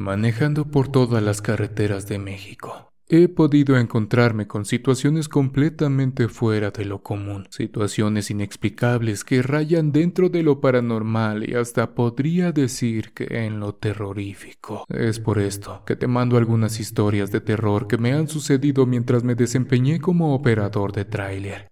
Manejando por todas las carreteras de México. He podido encontrarme con situaciones completamente fuera de lo común, situaciones inexplicables que rayan dentro de lo paranormal y hasta podría decir que en lo terrorífico. Es por esto que te mando algunas historias de terror que me han sucedido mientras me desempeñé como operador de tráiler.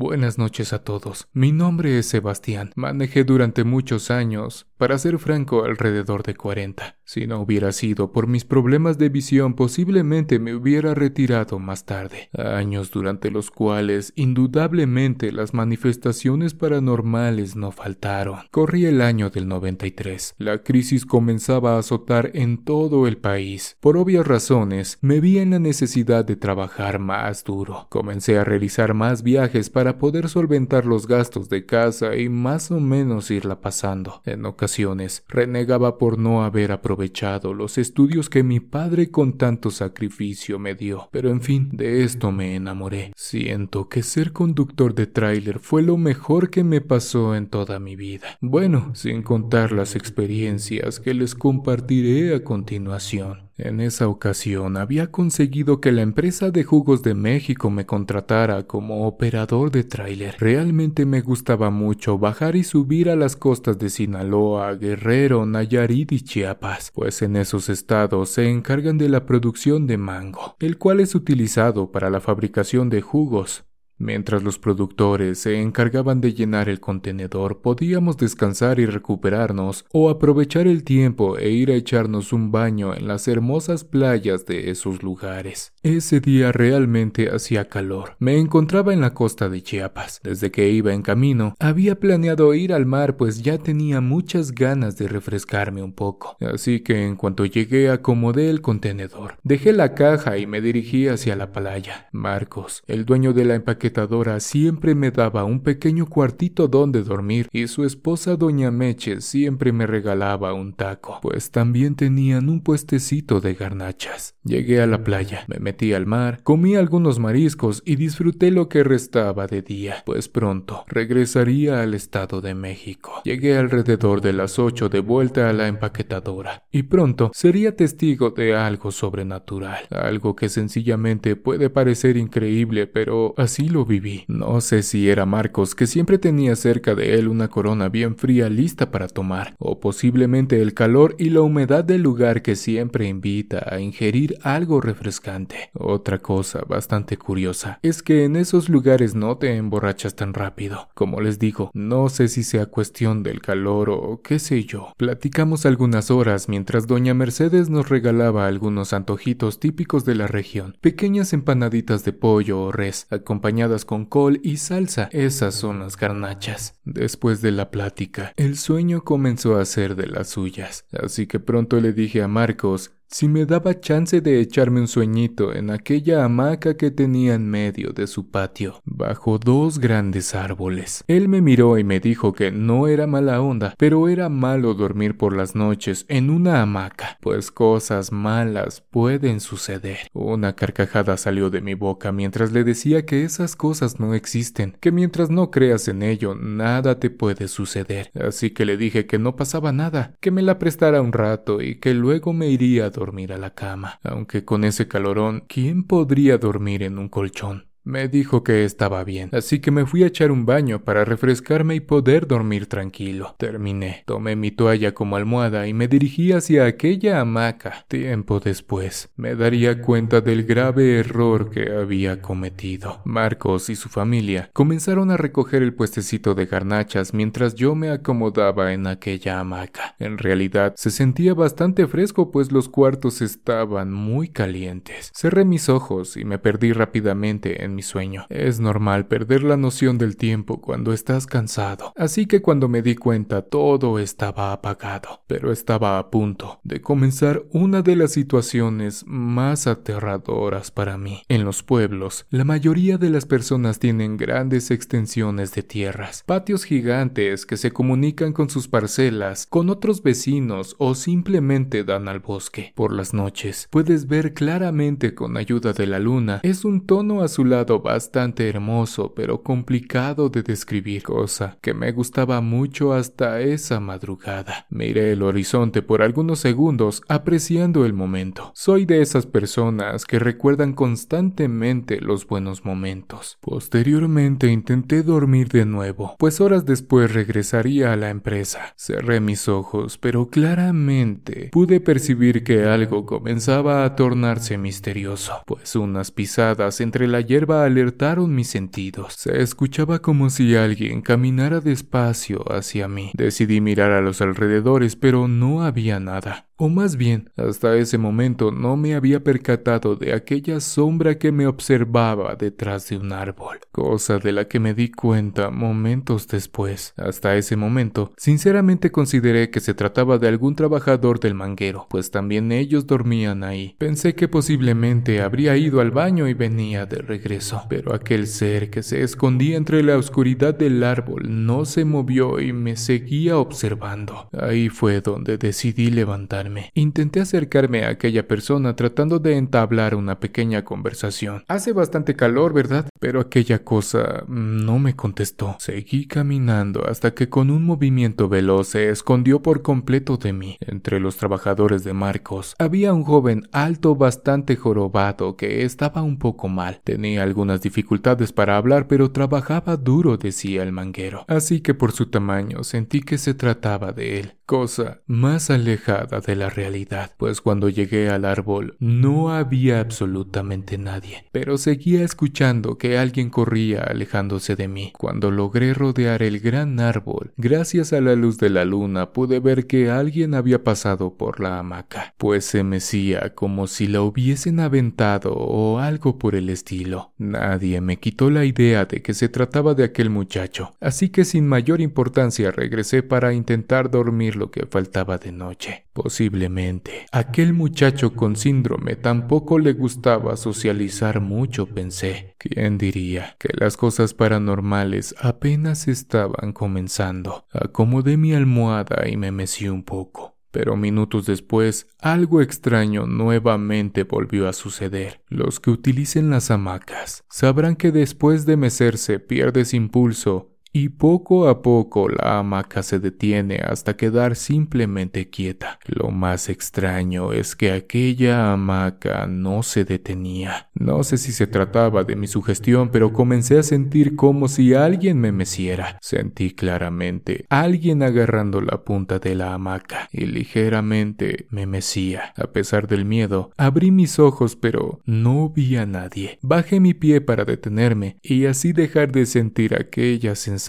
Buenas noches a todos. Mi nombre es Sebastián. Manejé durante muchos años, para ser franco, alrededor de 40. Si no hubiera sido por mis problemas de visión, posiblemente me hubiera retirado más tarde. Años durante los cuales, indudablemente, las manifestaciones paranormales no faltaron. Corría el año del 93. La crisis comenzaba a azotar en todo el país. Por obvias razones, me vi en la necesidad de trabajar más duro. Comencé a realizar más viajes para poder solventar los gastos de casa y más o menos irla pasando. En ocasiones, renegaba por no haber aprovechado los estudios que mi padre con tanto sacrificio me dio. Pero en fin, de esto me enamoré. Siento que ser conductor de tráiler fue lo mejor que me pasó en toda mi vida. Bueno, sin contar las experiencias que les compartiré a continuación. En esa ocasión había conseguido que la empresa de jugos de México me contratara como operador de tráiler. Realmente me gustaba mucho bajar y subir a las costas de Sinaloa, Guerrero, Nayarit y Chiapas, pues en esos estados se encargan de la producción de mango, el cual es utilizado para la fabricación de jugos. Mientras los productores se encargaban de llenar el contenedor, podíamos descansar y recuperarnos o aprovechar el tiempo e ir a echarnos un baño en las hermosas playas de esos lugares. Ese día realmente hacía calor. Me encontraba en la costa de Chiapas. Desde que iba en camino, había planeado ir al mar pues ya tenía muchas ganas de refrescarme un poco. Así que en cuanto llegué acomodé el contenedor. Dejé la caja y me dirigí hacia la playa. Marcos, el dueño de la empaquetadora siempre me daba un pequeño cuartito donde dormir y su esposa doña Meche siempre me regalaba un taco, pues también tenían un puestecito de garnachas. Llegué a la playa, me metí al mar, comí algunos mariscos y disfruté lo que restaba de día, pues pronto regresaría al Estado de México. Llegué alrededor de las ocho de vuelta a la empaquetadora y pronto sería testigo de algo sobrenatural, algo que sencillamente puede parecer increíble, pero así lo viví. No sé si era Marcos, que siempre tenía cerca de él una corona bien fría lista para tomar, o posiblemente el calor y la humedad del lugar que siempre invita a ingerir algo refrescante. Otra cosa bastante curiosa es que en esos lugares no te emborrachas tan rápido. Como les digo, no sé si sea cuestión del calor o qué sé yo. Platicamos algunas horas mientras doña Mercedes nos regalaba algunos antojitos típicos de la región, pequeñas empanaditas de pollo o res, acompañadas con col y salsa. Esas son las garnachas. Después de la plática, el sueño comenzó a ser de las suyas, así que pronto le dije a Marcos si me daba chance de echarme un sueñito en aquella hamaca que tenía en medio de su patio, bajo dos grandes árboles. Él me miró y me dijo que no era mala onda, pero era malo dormir por las noches en una hamaca, pues cosas malas pueden suceder. Una carcajada salió de mi boca mientras le decía que esas cosas no existen, que mientras no creas en ello, nada te puede suceder. Así que le dije que no pasaba nada, que me la prestara un rato y que luego me iría a dormir a la cama, aunque con ese calorón, ¿quién podría dormir en un colchón? Me dijo que estaba bien, así que me fui a echar un baño para refrescarme y poder dormir tranquilo. Terminé, tomé mi toalla como almohada y me dirigí hacia aquella hamaca. Tiempo después, me daría cuenta del grave error que había cometido. Marcos y su familia comenzaron a recoger el puestecito de garnachas mientras yo me acomodaba en aquella hamaca. En realidad, se sentía bastante fresco pues los cuartos estaban muy calientes. Cerré mis ojos y me perdí rápidamente en sueño. Es normal perder la noción del tiempo cuando estás cansado, así que cuando me di cuenta todo estaba apagado, pero estaba a punto de comenzar una de las situaciones más aterradoras para mí. En los pueblos, la mayoría de las personas tienen grandes extensiones de tierras, patios gigantes que se comunican con sus parcelas, con otros vecinos o simplemente dan al bosque. Por las noches, puedes ver claramente con ayuda de la luna, es un tono azulado bastante hermoso pero complicado de describir, cosa que me gustaba mucho hasta esa madrugada. Miré el horizonte por algunos segundos apreciando el momento. Soy de esas personas que recuerdan constantemente los buenos momentos. Posteriormente intenté dormir de nuevo, pues horas después regresaría a la empresa. Cerré mis ojos, pero claramente pude percibir que algo comenzaba a tornarse misterioso, pues unas pisadas entre la hierba alertaron mis sentidos. Se escuchaba como si alguien caminara despacio hacia mí. Decidí mirar a los alrededores, pero no había nada. O más bien, hasta ese momento no me había percatado de aquella sombra que me observaba detrás de un árbol, cosa de la que me di cuenta momentos después. Hasta ese momento, sinceramente consideré que se trataba de algún trabajador del manguero, pues también ellos dormían ahí. Pensé que posiblemente habría ido al baño y venía de regreso, pero aquel ser que se escondía entre la oscuridad del árbol no se movió y me seguía observando. Ahí fue donde decidí levantarme Intenté acercarme a aquella persona tratando de entablar una pequeña conversación. Hace bastante calor, ¿verdad? Pero aquella cosa no me contestó. Seguí caminando hasta que con un movimiento veloz se escondió por completo de mí. Entre los trabajadores de Marcos había un joven alto bastante jorobado que estaba un poco mal. Tenía algunas dificultades para hablar, pero trabajaba duro, decía el manguero. Así que por su tamaño sentí que se trataba de él cosa más alejada de la realidad, pues cuando llegué al árbol no había absolutamente nadie, pero seguía escuchando que alguien corría alejándose de mí. Cuando logré rodear el gran árbol, gracias a la luz de la luna pude ver que alguien había pasado por la hamaca, pues se mecía como si la hubiesen aventado o algo por el estilo. Nadie me quitó la idea de que se trataba de aquel muchacho, así que sin mayor importancia regresé para intentar dormir lo que faltaba de noche. Posiblemente aquel muchacho con síndrome tampoco le gustaba socializar mucho, pensé. ¿Quién diría que las cosas paranormales apenas estaban comenzando? Acomodé mi almohada y me mecí un poco. Pero minutos después, algo extraño nuevamente volvió a suceder. Los que utilicen las hamacas sabrán que después de mecerse pierdes impulso y poco a poco la hamaca se detiene hasta quedar simplemente quieta. Lo más extraño es que aquella hamaca no se detenía. No sé si se trataba de mi sugestión, pero comencé a sentir como si alguien me meciera. Sentí claramente alguien agarrando la punta de la hamaca y ligeramente me mecía. A pesar del miedo, abrí mis ojos, pero no vi a nadie. Bajé mi pie para detenerme y así dejar de sentir aquella sensación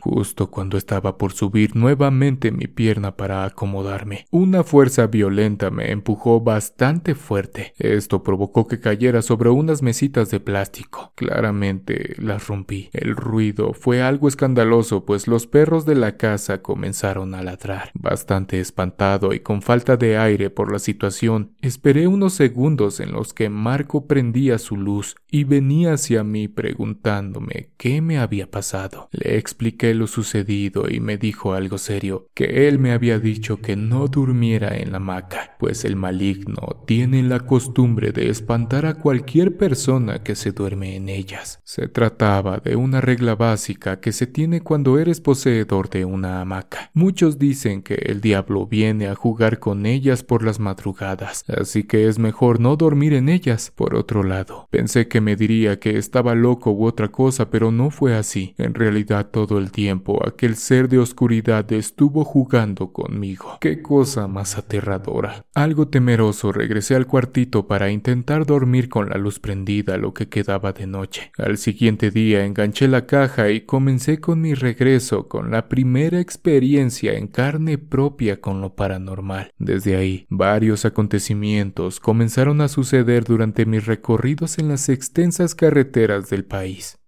justo cuando estaba por subir nuevamente mi pierna para acomodarme. Una fuerza violenta me empujó bastante fuerte. Esto provocó que cayera sobre unas mesitas de plástico. Claramente las rompí. El ruido fue algo escandaloso, pues los perros de la casa comenzaron a ladrar. Bastante espantado y con falta de aire por la situación, esperé unos segundos en los que Marco prendía su luz y venía hacia mí preguntándome qué me había pasado. Le expliqué lo sucedido y me dijo algo serio, que él me había dicho que no durmiera en la hamaca, pues el maligno tiene la costumbre de espantar a cualquier persona que se duerme en ellas. Se trataba de una regla básica que se tiene cuando eres poseedor de una hamaca. Muchos dicen que el diablo viene a jugar con ellas por las madrugadas, así que es mejor no dormir en ellas. Por otro lado, pensé que me diría que estaba loco u otra cosa, pero no fue así. En realidad todo el tiempo aquel ser de oscuridad estuvo jugando conmigo. Qué cosa más aterradora. Algo temeroso regresé al cuartito para intentar dormir con la luz prendida lo que quedaba de noche. Al siguiente día enganché la caja y comencé con mi regreso con la primera experiencia en carne propia con lo paranormal. Desde ahí, varios acontecimientos comenzaron a suceder durante mis recorridos en las extensas carreteras del país.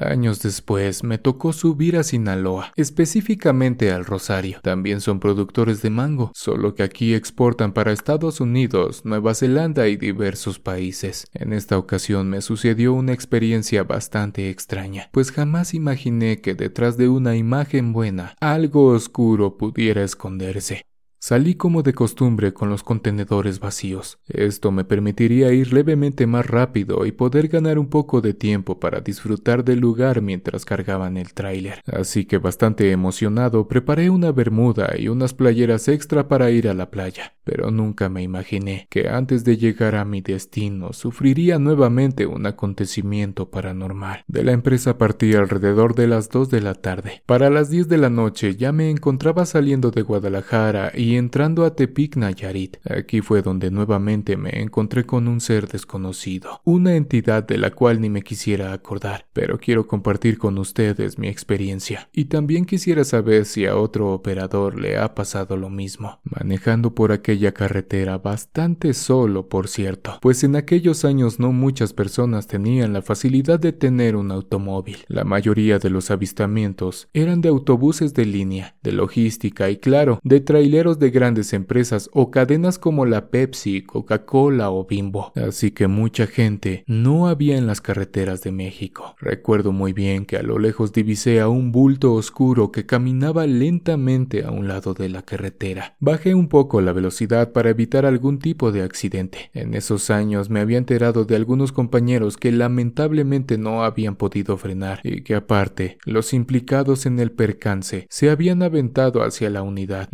Años después me tocó subir a Sinaloa, específicamente al Rosario. También son productores de mango, solo que aquí exportan para Estados Unidos, Nueva Zelanda y diversos países. En esta ocasión me sucedió una experiencia bastante extraña, pues jamás imaginé que detrás de una imagen buena algo oscuro pudiera esconderse. Salí como de costumbre con los contenedores vacíos. Esto me permitiría ir levemente más rápido y poder ganar un poco de tiempo para disfrutar del lugar mientras cargaban el tráiler. Así que bastante emocionado preparé una bermuda y unas playeras extra para ir a la playa. Pero nunca me imaginé que antes de llegar a mi destino sufriría nuevamente un acontecimiento paranormal. De la empresa partí alrededor de las 2 de la tarde. Para las 10 de la noche ya me encontraba saliendo de Guadalajara y y entrando a Tepic Nayarit. Aquí fue donde nuevamente me encontré con un ser desconocido, una entidad de la cual ni me quisiera acordar, pero quiero compartir con ustedes mi experiencia. Y también quisiera saber si a otro operador le ha pasado lo mismo, manejando por aquella carretera bastante solo, por cierto, pues en aquellos años no muchas personas tenían la facilidad de tener un automóvil. La mayoría de los avistamientos eran de autobuses de línea, de logística y claro, de traileros de grandes empresas o cadenas como la Pepsi, Coca-Cola o Bimbo, así que mucha gente no había en las carreteras de México. Recuerdo muy bien que a lo lejos divisé a un bulto oscuro que caminaba lentamente a un lado de la carretera. Bajé un poco la velocidad para evitar algún tipo de accidente. En esos años me había enterado de algunos compañeros que lamentablemente no habían podido frenar y que aparte los implicados en el percance se habían aventado hacia la unidad.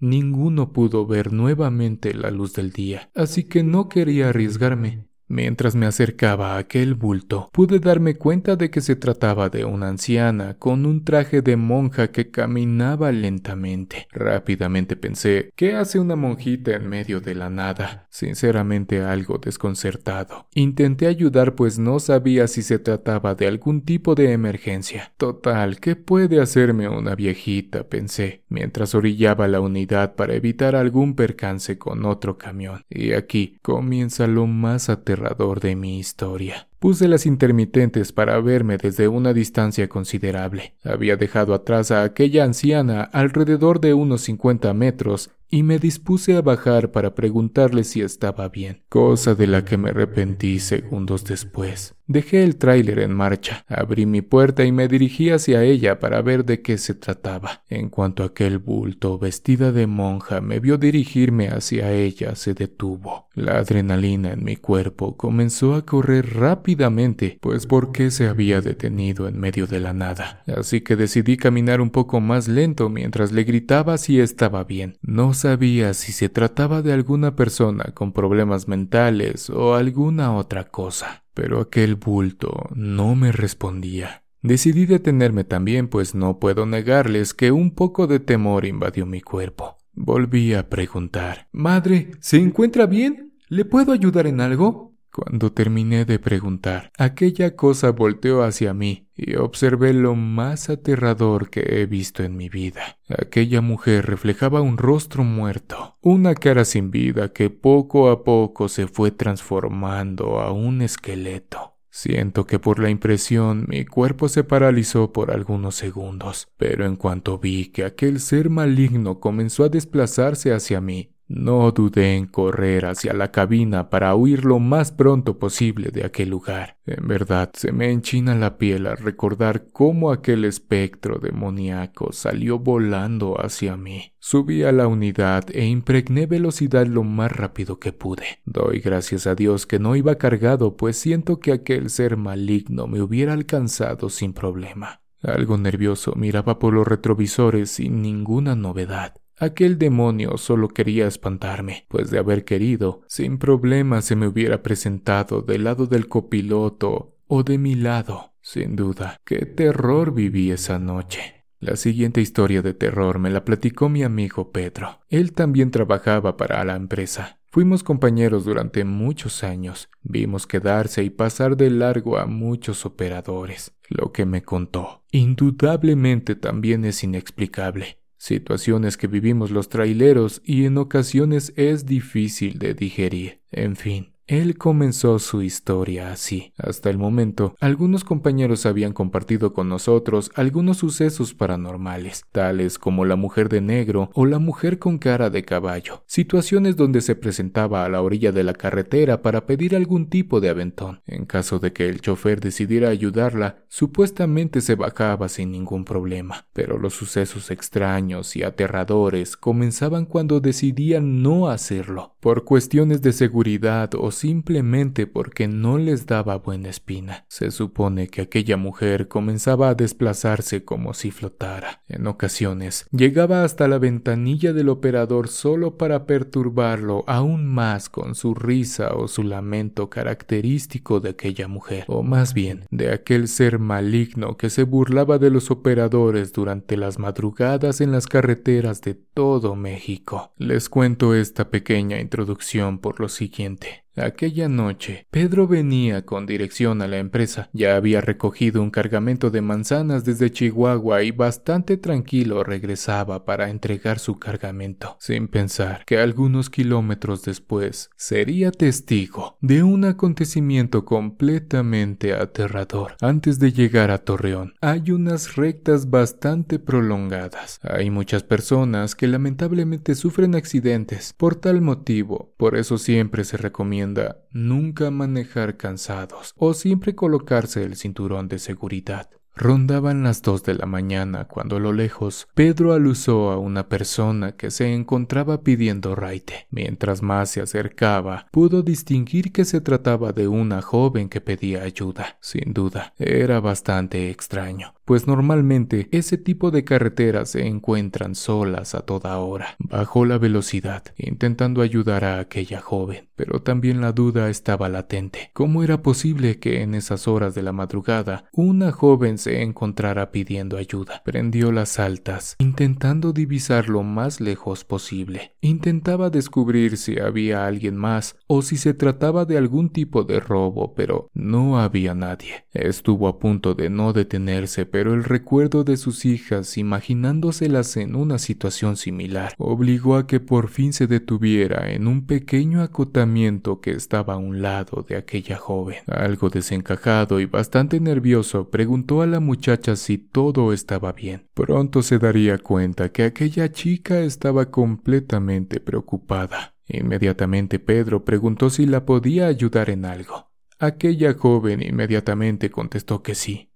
Ninguno pudo ver nuevamente la luz del día, así que no quería arriesgarme. Mientras me acercaba a aquel bulto, pude darme cuenta de que se trataba de una anciana con un traje de monja que caminaba lentamente. Rápidamente pensé, ¿qué hace una monjita en medio de la nada? Sinceramente algo desconcertado. Intenté ayudar pues no sabía si se trataba de algún tipo de emergencia. Total, ¿qué puede hacerme una viejita? pensé, mientras orillaba la unidad para evitar algún percance con otro camión. Y aquí comienza lo más aterrador de mi historia. Puse las intermitentes para verme desde una distancia considerable. Había dejado atrás a aquella anciana alrededor de unos 50 metros y me dispuse a bajar para preguntarle si estaba bien, cosa de la que me arrepentí segundos después. Dejé el tráiler en marcha, abrí mi puerta y me dirigí hacia ella para ver de qué se trataba. En cuanto aquel bulto vestida de monja me vio dirigirme hacia ella, se detuvo. La adrenalina en mi cuerpo comenzó a correr rápidamente, pues ¿por qué se había detenido en medio de la nada? Así que decidí caminar un poco más lento mientras le gritaba si estaba bien. No sabía si se trataba de alguna persona con problemas mentales o alguna otra cosa pero aquel bulto no me respondía. Decidí detenerme también, pues no puedo negarles que un poco de temor invadió mi cuerpo. Volví a preguntar Madre, ¿se encuentra bien? ¿Le puedo ayudar en algo? Cuando terminé de preguntar, aquella cosa volteó hacia mí y observé lo más aterrador que he visto en mi vida. Aquella mujer reflejaba un rostro muerto, una cara sin vida que poco a poco se fue transformando a un esqueleto. Siento que por la impresión mi cuerpo se paralizó por algunos segundos, pero en cuanto vi que aquel ser maligno comenzó a desplazarse hacia mí, no dudé en correr hacia la cabina para huir lo más pronto posible de aquel lugar. En verdad, se me enchina la piel al recordar cómo aquel espectro demoníaco salió volando hacia mí. Subí a la unidad e impregné velocidad lo más rápido que pude. Doy gracias a Dios que no iba cargado, pues siento que aquel ser maligno me hubiera alcanzado sin problema. Algo nervioso miraba por los retrovisores sin ninguna novedad. Aquel demonio solo quería espantarme, pues de haber querido, sin problema se me hubiera presentado del lado del copiloto o de mi lado. Sin duda, qué terror viví esa noche. La siguiente historia de terror me la platicó mi amigo Pedro. Él también trabajaba para la empresa. Fuimos compañeros durante muchos años. Vimos quedarse y pasar de largo a muchos operadores. Lo que me contó, indudablemente también es inexplicable situaciones que vivimos los traileros y en ocasiones es difícil de digerir. En fin, Él comenzó su historia así. Hasta el momento, algunos compañeros habían compartido con nosotros algunos sucesos paranormales, tales como la mujer de negro o la mujer con cara de caballo, situaciones donde se presentaba a la orilla de la carretera para pedir algún tipo de aventón. En caso de que el chofer decidiera ayudarla, supuestamente se bajaba sin ningún problema, pero los sucesos extraños y aterradores comenzaban cuando decidían no hacerlo, por cuestiones de seguridad o simplemente porque no les daba buena espina. Se supone que aquella mujer comenzaba a desplazarse como si flotara. En ocasiones llegaba hasta la ventanilla del operador solo para perturbarlo aún más con su risa o su lamento característico de aquella mujer, o más bien de aquel ser maligno que se burlaba de los operadores durante las madrugadas en las carreteras de todo México. Les cuento esta pequeña introducción por lo siguiente. Aquella noche, Pedro venía con dirección a la empresa. Ya había recogido un cargamento de manzanas desde Chihuahua y bastante tranquilo regresaba para entregar su cargamento, sin pensar que algunos kilómetros después sería testigo de un acontecimiento completamente aterrador. Antes de llegar a Torreón, hay unas rectas bastante prolongadas. Hay muchas personas que lamentablemente sufren accidentes. Por tal motivo, por eso siempre se recomienda nunca manejar cansados o siempre colocarse el cinturón de seguridad. Rondaban las dos de la mañana cuando a lo lejos Pedro alusó a una persona que se encontraba pidiendo raite. Mientras más se acercaba, pudo distinguir que se trataba de una joven que pedía ayuda. Sin duda, era bastante extraño pues normalmente ese tipo de carreteras se encuentran solas a toda hora. Bajó la velocidad, intentando ayudar a aquella joven, pero también la duda estaba latente. ¿Cómo era posible que en esas horas de la madrugada una joven se encontrara pidiendo ayuda? Prendió las altas, intentando divisar lo más lejos posible. Intentaba descubrir si había alguien más o si se trataba de algún tipo de robo, pero no había nadie. Estuvo a punto de no detenerse, pero el recuerdo de sus hijas, imaginándoselas en una situación similar, obligó a que por fin se detuviera en un pequeño acotamiento que estaba a un lado de aquella joven. Algo desencajado y bastante nervioso, preguntó a la muchacha si todo estaba bien. Pronto se daría cuenta que aquella chica estaba completamente preocupada. Inmediatamente Pedro preguntó si la podía ayudar en algo. Aquella joven inmediatamente contestó que sí.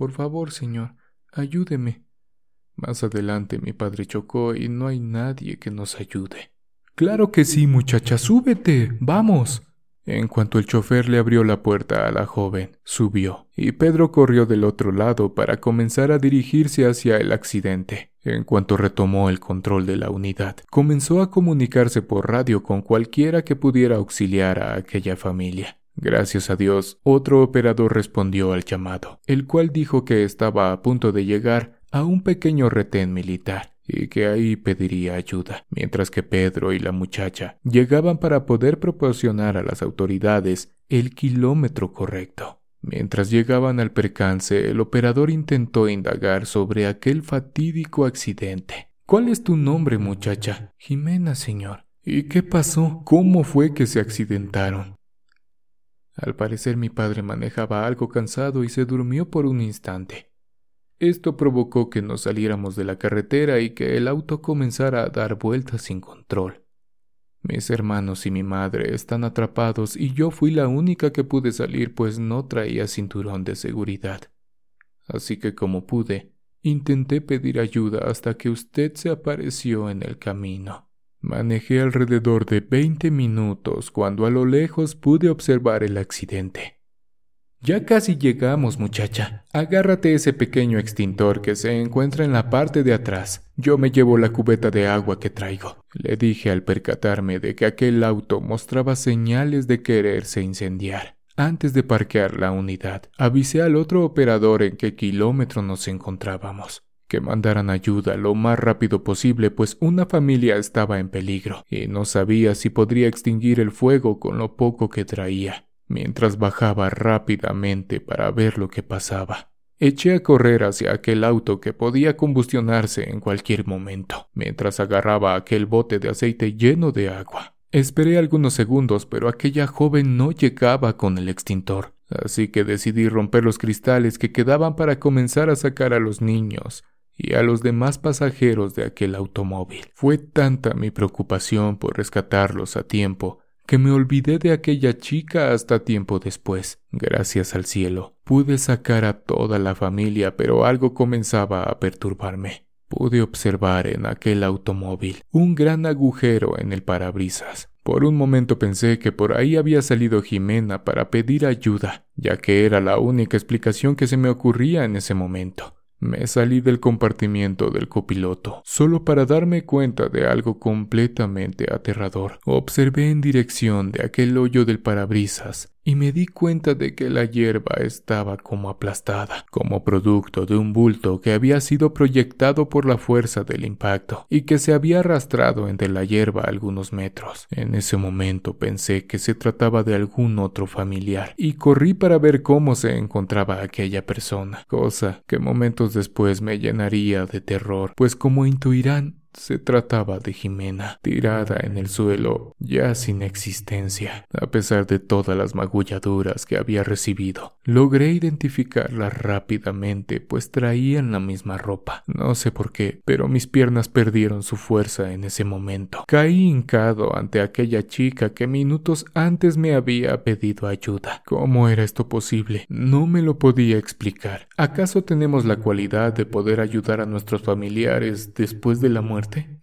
Por favor, señor, ayúdeme. Más adelante mi padre chocó y no hay nadie que nos ayude. Claro que sí, muchacha, súbete. Vamos. En cuanto el chofer le abrió la puerta a la joven, subió, y Pedro corrió del otro lado para comenzar a dirigirse hacia el accidente. En cuanto retomó el control de la unidad, comenzó a comunicarse por radio con cualquiera que pudiera auxiliar a aquella familia. Gracias a Dios, otro operador respondió al llamado, el cual dijo que estaba a punto de llegar a un pequeño retén militar y que ahí pediría ayuda, mientras que Pedro y la muchacha llegaban para poder proporcionar a las autoridades el kilómetro correcto. Mientras llegaban al percance, el operador intentó indagar sobre aquel fatídico accidente. ¿Cuál es tu nombre, muchacha? Jimena, señor. ¿Y qué pasó? ¿Cómo fue que se accidentaron? Al parecer mi padre manejaba algo cansado y se durmió por un instante. Esto provocó que nos saliéramos de la carretera y que el auto comenzara a dar vueltas sin control. Mis hermanos y mi madre están atrapados y yo fui la única que pude salir pues no traía cinturón de seguridad. Así que como pude, intenté pedir ayuda hasta que usted se apareció en el camino. Manejé alrededor de veinte minutos cuando a lo lejos pude observar el accidente. Ya casi llegamos, muchacha. Agárrate ese pequeño extintor que se encuentra en la parte de atrás. Yo me llevo la cubeta de agua que traigo. Le dije al percatarme de que aquel auto mostraba señales de quererse incendiar. Antes de parquear la unidad, avisé al otro operador en qué kilómetro nos encontrábamos que mandaran ayuda lo más rápido posible, pues una familia estaba en peligro y no sabía si podría extinguir el fuego con lo poco que traía. Mientras bajaba rápidamente para ver lo que pasaba, eché a correr hacia aquel auto que podía combustionarse en cualquier momento, mientras agarraba aquel bote de aceite lleno de agua. Esperé algunos segundos, pero aquella joven no llegaba con el extintor, así que decidí romper los cristales que quedaban para comenzar a sacar a los niños y a los demás pasajeros de aquel automóvil. Fue tanta mi preocupación por rescatarlos a tiempo que me olvidé de aquella chica hasta tiempo después. Gracias al cielo, pude sacar a toda la familia, pero algo comenzaba a perturbarme. Pude observar en aquel automóvil un gran agujero en el parabrisas. Por un momento pensé que por ahí había salido Jimena para pedir ayuda, ya que era la única explicación que se me ocurría en ese momento. Me salí del compartimiento del copiloto, solo para darme cuenta de algo completamente aterrador. Observé en dirección de aquel hoyo del parabrisas y me di cuenta de que la hierba estaba como aplastada, como producto de un bulto que había sido proyectado por la fuerza del impacto y que se había arrastrado entre la hierba algunos metros. En ese momento pensé que se trataba de algún otro familiar y corrí para ver cómo se encontraba aquella persona, cosa que momentos después me llenaría de terror, pues como intuirán, se trataba de Jimena, tirada en el suelo, ya sin existencia. A pesar de todas las magulladuras que había recibido, logré identificarla rápidamente, pues traían la misma ropa. No sé por qué, pero mis piernas perdieron su fuerza en ese momento. Caí hincado ante aquella chica que minutos antes me había pedido ayuda. ¿Cómo era esto posible? No me lo podía explicar. ¿Acaso tenemos la cualidad de poder ayudar a nuestros familiares después de la muerte?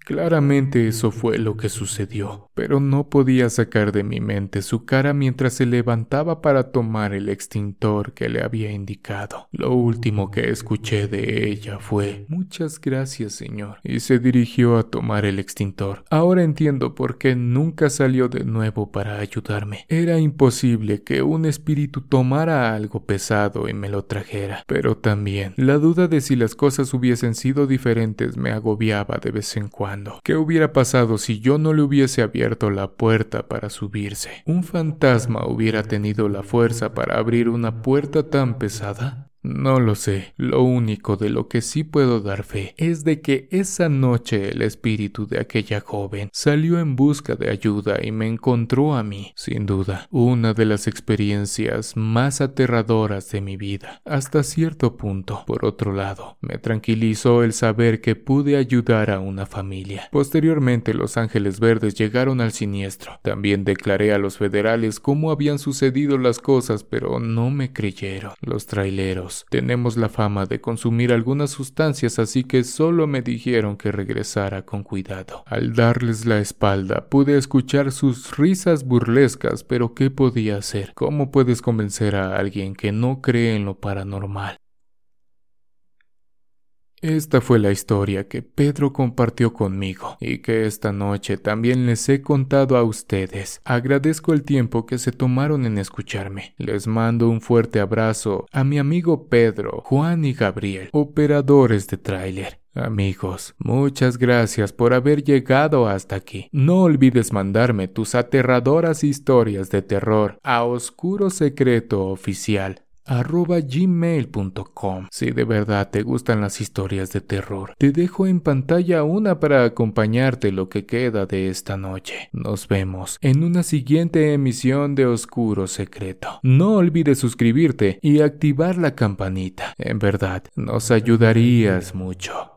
Claramente eso fue lo que sucedió, pero no podía sacar de mi mente su cara mientras se levantaba para tomar el extintor que le había indicado. Lo último que escuché de ella fue Muchas gracias, señor, y se dirigió a tomar el extintor. Ahora entiendo por qué nunca salió de nuevo para ayudarme. Era imposible que un espíritu tomara algo pesado y me lo trajera, pero también la duda de si las cosas hubiesen sido diferentes me agobiaba de vez en cuando. ¿Qué hubiera pasado si yo no le hubiese abierto la puerta para subirse? ¿Un fantasma hubiera tenido la fuerza para abrir una puerta tan pesada? No lo sé. Lo único de lo que sí puedo dar fe es de que esa noche el espíritu de aquella joven salió en busca de ayuda y me encontró a mí, sin duda, una de las experiencias más aterradoras de mi vida, hasta cierto punto. Por otro lado, me tranquilizó el saber que pude ayudar a una familia. Posteriormente los ángeles verdes llegaron al siniestro. También declaré a los federales cómo habían sucedido las cosas, pero no me creyeron. Los traileros tenemos la fama de consumir algunas sustancias, así que solo me dijeron que regresara con cuidado. Al darles la espalda, pude escuchar sus risas burlescas, pero ¿qué podía hacer? ¿Cómo puedes convencer a alguien que no cree en lo paranormal? Esta fue la historia que Pedro compartió conmigo y que esta noche también les he contado a ustedes. Agradezco el tiempo que se tomaron en escucharme. Les mando un fuerte abrazo a mi amigo Pedro, Juan y Gabriel, operadores de tráiler. Amigos, muchas gracias por haber llegado hasta aquí. No olvides mandarme tus aterradoras historias de terror a Oscuro Secreto Oficial gmail.com. Si de verdad te gustan las historias de terror, te dejo en pantalla una para acompañarte lo que queda de esta noche. Nos vemos en una siguiente emisión de Oscuro Secreto. No olvides suscribirte y activar la campanita. En verdad, nos ayudarías mucho.